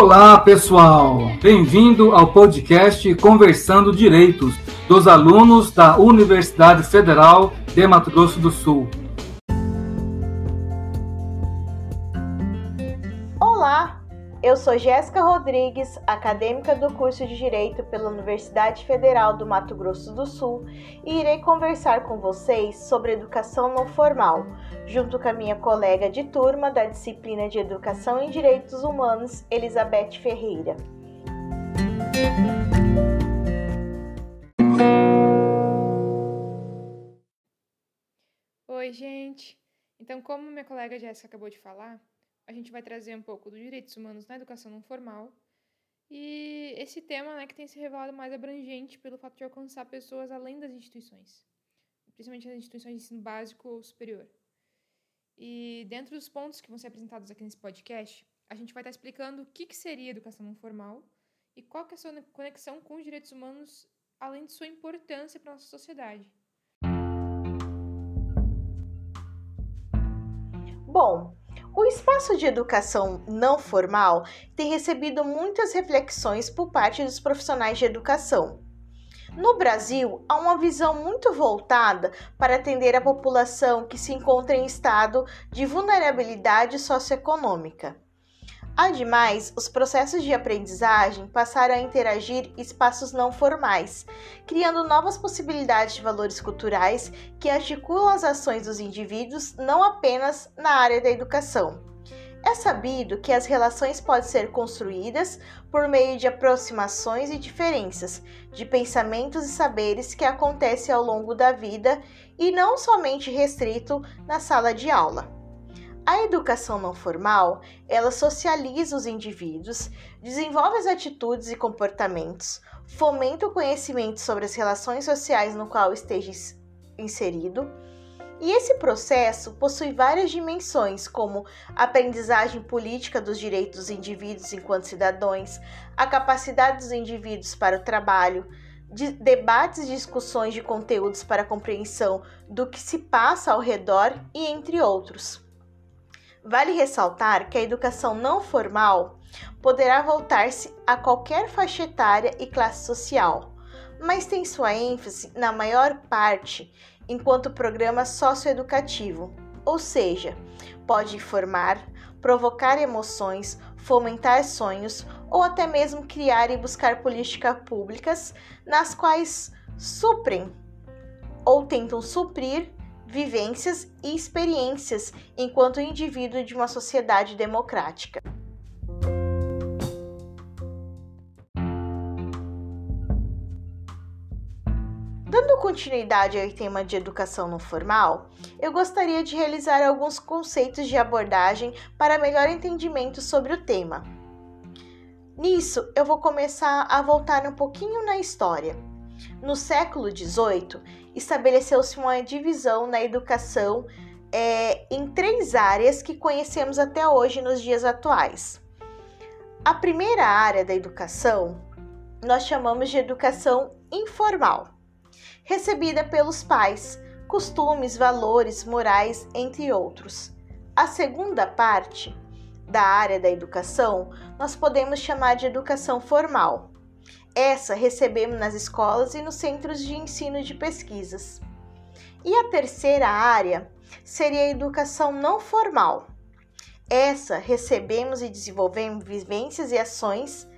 Olá, pessoal! Bem-vindo ao podcast Conversando Direitos dos alunos da Universidade Federal de Mato Grosso do Sul. Sou Jéssica Rodrigues, acadêmica do curso de Direito pela Universidade Federal do Mato Grosso do Sul, e irei conversar com vocês sobre educação não formal, junto com a minha colega de turma da disciplina de Educação em Direitos Humanos, Elizabeth Ferreira. Oi, gente! Então, como minha colega Jéssica acabou de falar, a gente vai trazer um pouco dos direitos humanos na educação não formal e esse tema né, que tem se revelado mais abrangente pelo fato de alcançar pessoas além das instituições, principalmente as instituições de ensino básico ou superior. E dentro dos pontos que vão ser apresentados aqui nesse podcast, a gente vai estar explicando o que, que seria educação não formal e qual que é a sua conexão com os direitos humanos, além de sua importância para a nossa sociedade. Bom, o espaço de educação não formal tem recebido muitas reflexões por parte dos profissionais de educação. No Brasil, há uma visão muito voltada para atender a população que se encontra em estado de vulnerabilidade socioeconômica. Ademais, os processos de aprendizagem passaram a interagir espaços não formais, criando novas possibilidades de valores culturais que articulam as ações dos indivíduos não apenas na área da educação. É sabido que as relações podem ser construídas por meio de aproximações e diferenças de pensamentos e saberes que acontecem ao longo da vida e não somente restrito na sala de aula. A educação não formal, ela socializa os indivíduos, desenvolve as atitudes e comportamentos, fomenta o conhecimento sobre as relações sociais no qual esteja inserido, e esse processo possui várias dimensões, como a aprendizagem política dos direitos dos indivíduos enquanto cidadãos, a capacidade dos indivíduos para o trabalho, de debates e discussões de conteúdos para compreensão do que se passa ao redor e entre outros. Vale ressaltar que a educação não formal poderá voltar-se a qualquer faixa etária e classe social, mas tem sua ênfase na maior parte enquanto programa socioeducativo, ou seja, pode informar, provocar emoções, fomentar sonhos ou até mesmo criar e buscar políticas públicas nas quais suprem ou tentam suprir vivências e experiências enquanto indivíduo de uma sociedade democrática. Dando continuidade ao tema de educação não formal, eu gostaria de realizar alguns conceitos de abordagem para melhor entendimento sobre o tema. Nisso, eu vou começar a voltar um pouquinho na história. No século XVIII, estabeleceu-se uma divisão na educação é, em três áreas que conhecemos até hoje nos dias atuais. A primeira área da educação nós chamamos de educação informal recebida pelos pais, costumes, valores, morais, entre outros. A segunda parte da área da educação nós podemos chamar de educação formal. Essa recebemos nas escolas e nos centros de ensino de pesquisas. E a terceira área seria a educação não formal. Essa recebemos e desenvolvemos vivências e ações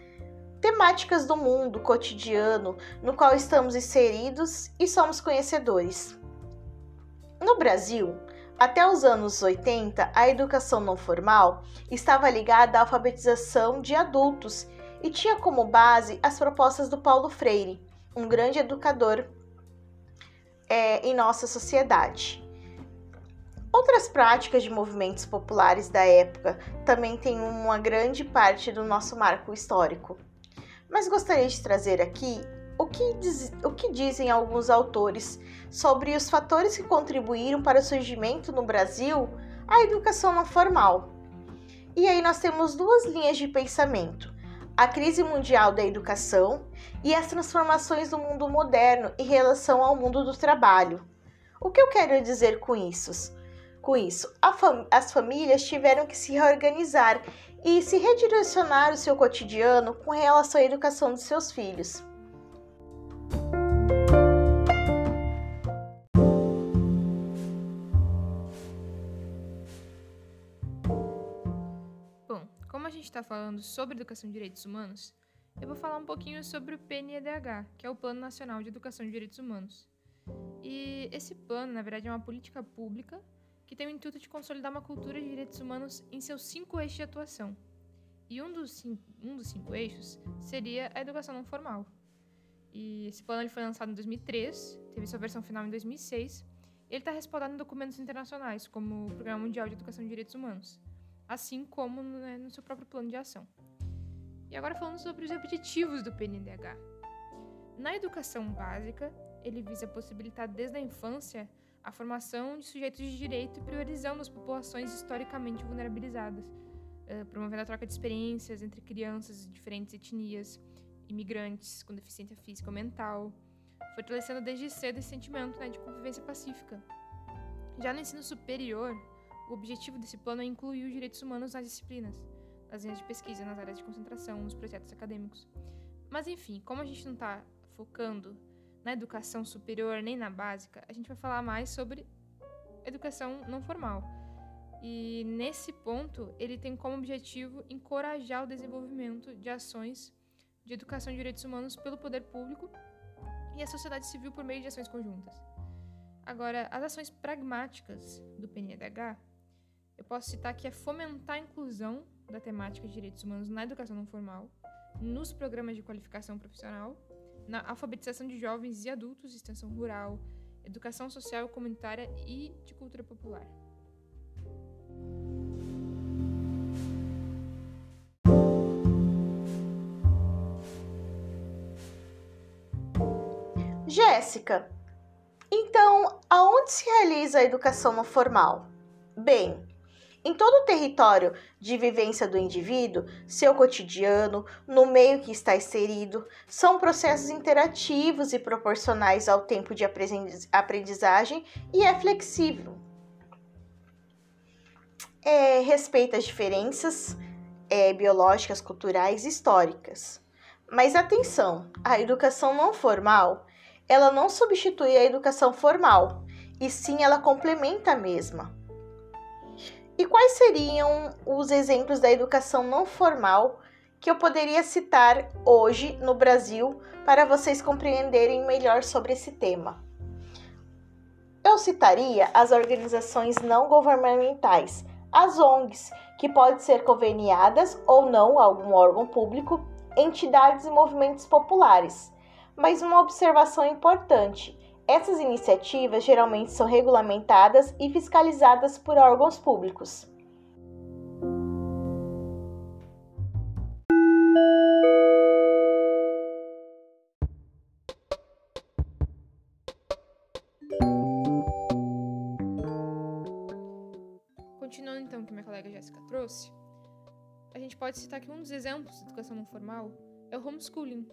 temáticas do mundo cotidiano no qual estamos inseridos e somos conhecedores. No Brasil, até os anos 80, a educação não formal estava ligada à alfabetização de adultos e tinha como base as propostas do Paulo Freire, um grande educador é, em nossa sociedade. Outras práticas de movimentos populares da época também têm uma grande parte do nosso marco histórico mas gostaria de trazer aqui o que, diz, o que dizem alguns autores sobre os fatores que contribuíram para o surgimento no Brasil a educação não formal. E aí nós temos duas linhas de pensamento: a crise mundial da educação e as transformações do mundo moderno em relação ao mundo do trabalho. O que eu quero dizer com isso? Com isso, fam as famílias tiveram que se reorganizar e se redirecionar o seu cotidiano com relação à educação de seus filhos. Está falando sobre educação de direitos humanos, eu vou falar um pouquinho sobre o PNEDH, que é o Plano Nacional de Educação de Direitos Humanos. E esse plano, na verdade, é uma política pública que tem o intuito de consolidar uma cultura de direitos humanos em seus cinco eixos de atuação. E um dos, um dos cinco eixos seria a educação não formal. E esse plano ele foi lançado em 2003, teve sua versão final em 2006. Ele está respaldado em documentos internacionais, como o Programa Mundial de Educação de Direitos Humanos, assim como né, no seu próprio plano de ação. E agora falando sobre os objetivos do PNDH. Na educação básica, ele visa possibilitar desde a infância a formação de sujeitos de direito priorizando as populações historicamente vulnerabilizadas, uh, promovendo a troca de experiências entre crianças de diferentes etnias, imigrantes com deficiência física ou mental, fortalecendo desde cedo esse sentimento né, de convivência pacífica. Já no ensino superior, o objetivo desse plano é incluir os direitos humanos nas disciplinas, nas linhas de pesquisa, nas áreas de concentração, nos projetos acadêmicos. Mas enfim, como a gente não está focando na educação superior nem na básica, a gente vai falar mais sobre educação não formal. E nesse ponto, ele tem como objetivo encorajar o desenvolvimento de ações de educação de direitos humanos pelo poder público e a sociedade civil por meio de ações conjuntas. Agora, as ações pragmáticas do PNDH, eu posso citar que é fomentar a inclusão da temática de direitos humanos na educação não formal, nos programas de qualificação profissional na alfabetização de jovens e adultos, extensão rural, educação social comunitária e de cultura popular. Jéssica, então aonde se realiza a educação não formal? Bem, em todo o território de vivência do indivíduo, seu cotidiano, no meio que está inserido, são processos interativos e proporcionais ao tempo de aprendizagem e é flexível. É, respeita as diferenças é, biológicas, culturais e históricas. Mas atenção, a educação não formal, ela não substitui a educação formal, e sim ela complementa a mesma. E quais seriam os exemplos da educação não formal que eu poderia citar hoje no Brasil para vocês compreenderem melhor sobre esse tema? Eu citaria as organizações não governamentais, as ONGs, que podem ser conveniadas ou não a algum órgão público, entidades e movimentos populares. Mas uma observação importante: essas iniciativas geralmente são regulamentadas e fiscalizadas por órgãos públicos. Continuando então o que minha colega Jéssica trouxe, a gente pode citar que um dos exemplos de educação não formal é o homeschooling,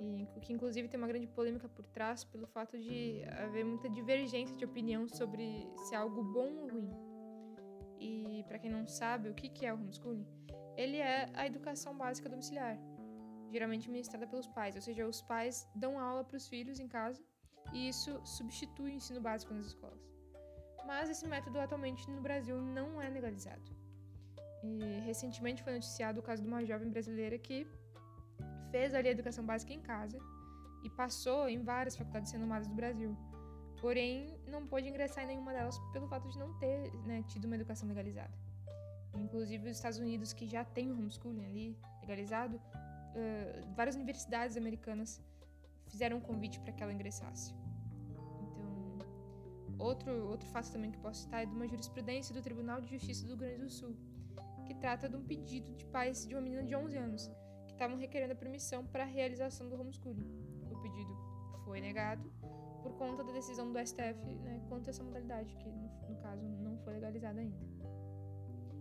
e que inclusive tem uma grande polêmica por trás pelo fato de haver muita divergência de opinião sobre se é algo bom ou ruim. E para quem não sabe o que é o homeschooling, ele é a educação básica domiciliar, geralmente ministrada pelos pais, ou seja, os pais dão aula para os filhos em casa e isso substitui o ensino básico nas escolas. Mas esse método atualmente no Brasil não é legalizado. E recentemente foi noticiado o caso de uma jovem brasileira que fez ali a educação básica em casa e passou em várias faculdades renomadas do Brasil. Porém, não pôde ingressar em nenhuma delas pelo fato de não ter né, tido uma educação legalizada. Inclusive, os Estados Unidos, que já tem o homeschooling ali legalizado, uh, várias universidades americanas fizeram um convite para que ela ingressasse. Então, outro, outro fato também que posso citar é de uma jurisprudência do Tribunal de Justiça do Rio Grande do Sul, que trata de um pedido de pais de uma menina de 11 anos estavam requerendo a permissão para a realização do homeschooling. O pedido foi negado por conta da decisão do STF né, quanto a essa modalidade, que no, no caso não foi legalizada ainda.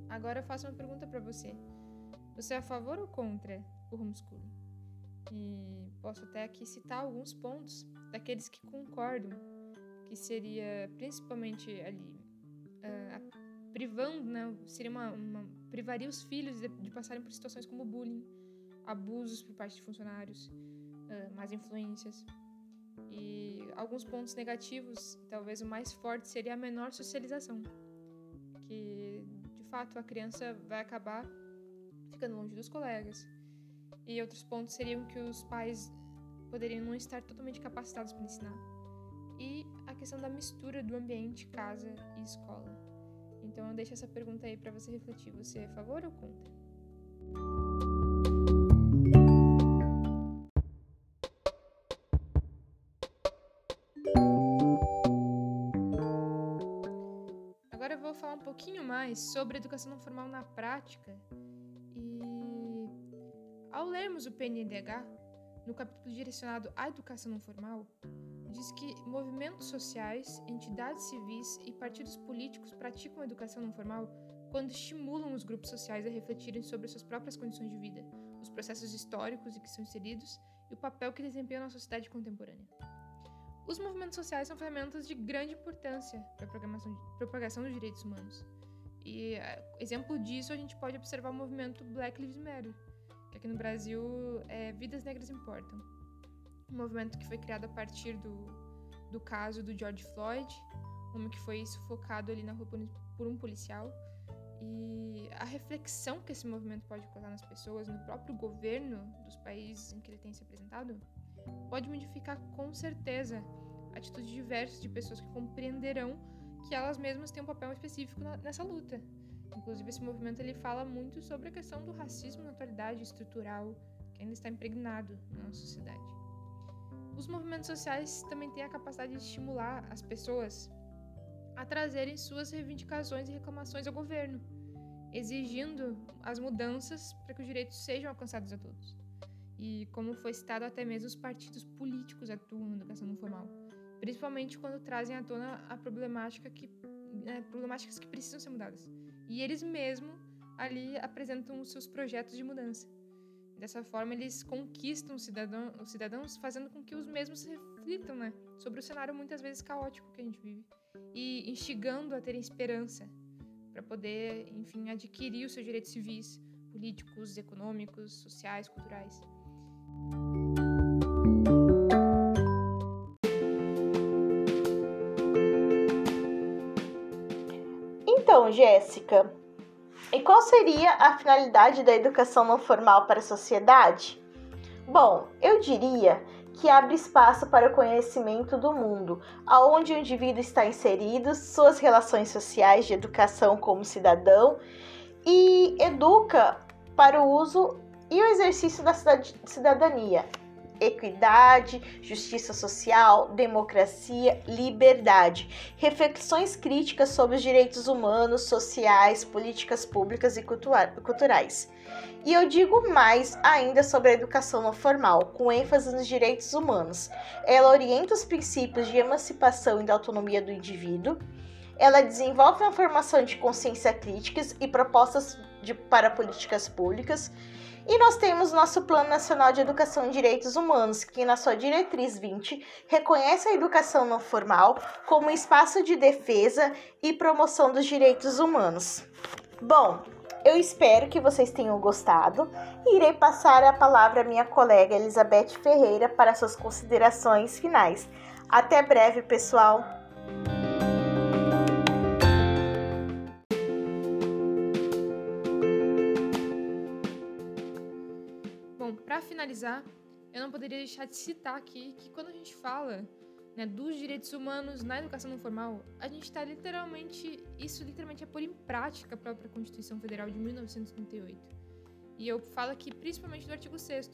Agora eu faço uma pergunta para você. Você é a favor ou contra o homeschooling? E posso até aqui citar alguns pontos daqueles que concordam, que seria principalmente ali uh, privando, né, seria uma, uma, privaria os filhos de, de, passarem por situações como bullying, abusos por parte de funcionários, uh, más influências. E alguns pontos negativos, talvez o mais forte seria a menor socialização, que de fato a criança vai acabar ficando longe dos colegas. E outros pontos seriam que os pais poderiam não estar totalmente capacitados para ensinar. E a questão da mistura do ambiente casa e escola. Então eu deixo essa pergunta aí para você refletir. Você é a favor ou contra? Mais sobre educação não formal na prática. E ao lermos o PNDH, no capítulo direcionado à educação não formal, diz que movimentos sociais, entidades civis e partidos políticos praticam a educação não formal quando estimulam os grupos sociais a refletirem sobre suas próprias condições de vida, os processos históricos em que são inseridos e o papel que desempenham na sociedade contemporânea. Os movimentos sociais são ferramentas de grande importância para a propagação dos direitos humanos. E eh, exemplo disso a gente pode observar o movimento Black Lives Matter, que aqui no Brasil é Vidas Negras Importam. Um movimento que foi criado a partir do, do caso do George Floyd, homem que foi sufocado ali na rua por um policial. E a reflexão que esse movimento pode causar nas pessoas, no próprio governo dos países em que ele tem se apresentado, pode modificar com certeza atitudes diversas de pessoas que compreenderão que elas mesmas têm um papel específico na, nessa luta Inclusive, esse movimento ele fala muito sobre a questão do racismo na atualidade estrutural que ainda está impregnado na nossa sociedade. Os movimentos sociais também têm a capacidade de estimular as pessoas a trazerem suas reivindicações e reclamações ao governo, exigindo as mudanças para que os direitos sejam alcançados a todos. E, como foi citado, até mesmo os partidos políticos atuam na educação não formal, principalmente quando trazem à tona a problemática que, né, problemáticas que precisam ser mudadas e eles mesmos ali apresentam os seus projetos de mudança. Dessa forma, eles conquistam cidadão, os cidadãos, fazendo com que os mesmos reflitam né, sobre o cenário muitas vezes caótico que a gente vive e instigando a terem esperança para poder, enfim, adquirir os seus direitos civis, políticos, econômicos, sociais, culturais. Jéssica, e qual seria a finalidade da educação não formal para a sociedade? Bom, eu diria que abre espaço para o conhecimento do mundo, aonde o indivíduo está inserido, suas relações sociais de educação como cidadão e educa para o uso e o exercício da cidadania, equidade, justiça social, democracia, liberdade. Reflexões críticas sobre os direitos humanos, sociais, políticas públicas e culturais. E eu digo mais ainda sobre a educação não formal, com ênfase nos direitos humanos. Ela orienta os princípios de emancipação e da autonomia do indivíduo. Ela desenvolve uma formação de consciência críticas e propostas de, para políticas públicas e nós temos nosso Plano Nacional de Educação e Direitos Humanos, que na sua diretriz 20 reconhece a educação não formal como espaço de defesa e promoção dos direitos humanos. Bom, eu espero que vocês tenham gostado e irei passar a palavra à minha colega Elizabeth Ferreira para suas considerações finais. Até breve, pessoal! Finalizar, eu não poderia deixar de citar aqui que quando a gente fala né, dos direitos humanos na educação não formal, a gente está literalmente, isso literalmente é pôr em prática a própria Constituição Federal de 1938. E eu falo aqui principalmente do artigo 6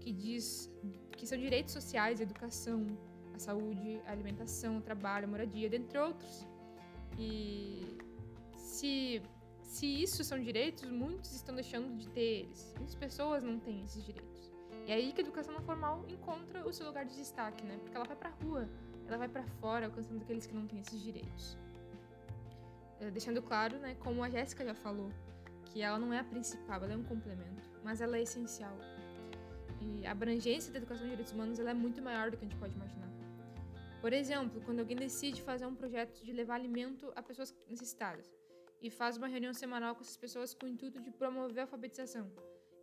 que diz que são direitos sociais, a educação, a saúde, a alimentação, o trabalho, a moradia, dentre outros. E se, se isso são direitos, muitos estão deixando de ter eles. Muitas pessoas não têm esses direitos. E aí que a educação não formal encontra o seu lugar de destaque, né? Porque ela vai pra rua, ela vai para fora, alcançando aqueles que não têm esses direitos. É, deixando claro, né, como a Jéssica já falou, que ela não é a principal, ela é um complemento, mas ela é essencial. E a abrangência da educação de direitos humanos ela é muito maior do que a gente pode imaginar. Por exemplo, quando alguém decide fazer um projeto de levar alimento a pessoas necessitadas e faz uma reunião semanal com essas pessoas com o intuito de promover a alfabetização,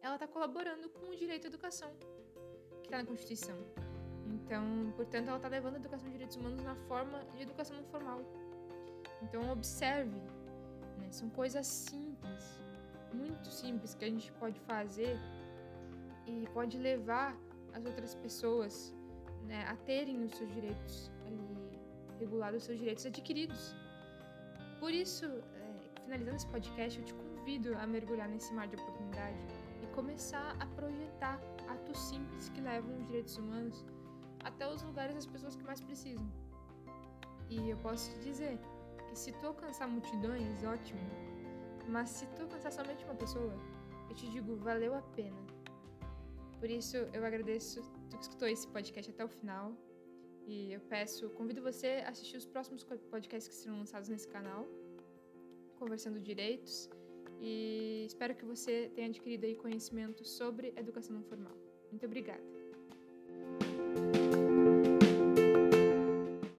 ela está colaborando com o direito à educação, que está na Constituição. Então, portanto, ela está levando a educação de direitos humanos na forma de educação não formal. Então, observe, né? são coisas simples, muito simples que a gente pode fazer e pode levar as outras pessoas né, a terem os seus direitos ali regulados, os seus direitos adquiridos. Por isso, é, finalizando esse podcast, eu te convido a mergulhar nesse mar de oportunidade começar a projetar atos simples que levam os direitos humanos até os lugares das pessoas que mais precisam. E eu posso te dizer que se tu alcançar multidões, ótimo, mas se tu alcançar somente uma pessoa, eu te digo, valeu a pena. Por isso, eu agradeço tu que escutou esse podcast até o final. E eu peço, convido você a assistir os próximos podcasts que serão lançados nesse canal, conversando direitos. E espero que você tenha adquirido aí conhecimento sobre educação não formal. Muito obrigada.